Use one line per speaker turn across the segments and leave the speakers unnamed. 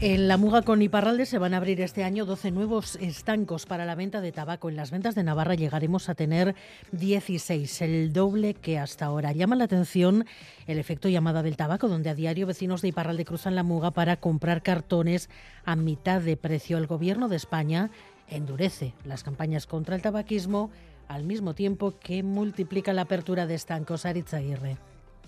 En la Muga con Iparralde se van a abrir este año 12 nuevos estancos para la venta de tabaco. En las ventas de Navarra llegaremos a tener 16, el doble que hasta ahora. Llama la atención el efecto llamada del tabaco, donde a diario vecinos de Iparralde cruzan la Muga para comprar cartones a mitad de precio. El gobierno de España endurece las campañas contra el tabaquismo al mismo tiempo que multiplica la apertura de estancos. Aritz Aguirre.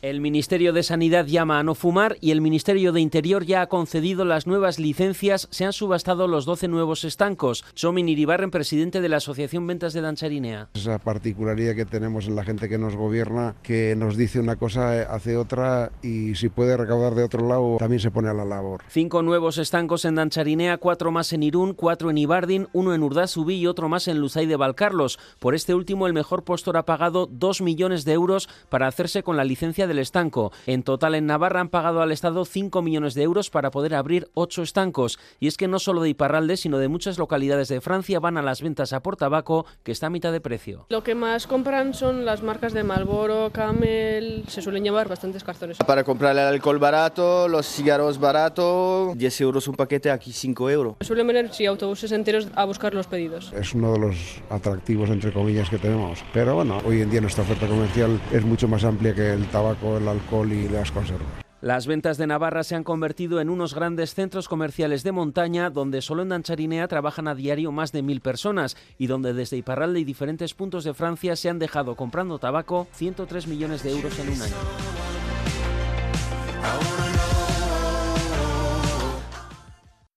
El Ministerio de Sanidad llama a no fumar y el Ministerio de Interior ya ha concedido las nuevas licencias. Se han subastado los 12 nuevos estancos. Somin Iribarren, presidente de la Asociación Ventas de Dancharinea.
Esa particularidad que tenemos en la gente que nos gobierna, que nos dice una cosa, hace otra y si puede recaudar de otro lado, también se pone a la labor.
Cinco nuevos estancos en Dancharinea, cuatro más en Irún, cuatro en Ibardin, uno en Urdazubí y otro más en Luzay de Valcarlos. Por este último, el mejor postor ha pagado dos millones de euros para hacerse con la licencia del estanco. En total, en Navarra han pagado al Estado 5 millones de euros para poder abrir ocho estancos. Y es que no solo de Iparralde, sino de muchas localidades de Francia van a las ventas a por tabaco, que está a mitad de precio.
Lo que más compran son las marcas de Marlboro, Camel, se suelen llevar bastantes cartones.
Para comprar el alcohol barato, los cigarros barato, 10 euros un paquete, aquí 5 euros.
Suelen venir sí, autobuses enteros a buscar los pedidos.
Es uno de los atractivos, entre comillas, que tenemos. Pero bueno, hoy en día nuestra oferta comercial es mucho más amplia que el tabaco, el alcohol y las conservas.
Las ventas de Navarra se han convertido en unos grandes centros comerciales de montaña donde solo en Dancharinea trabajan a diario más de mil personas y donde desde Iparralde y diferentes puntos de Francia se han dejado comprando tabaco 103 millones de euros en un año.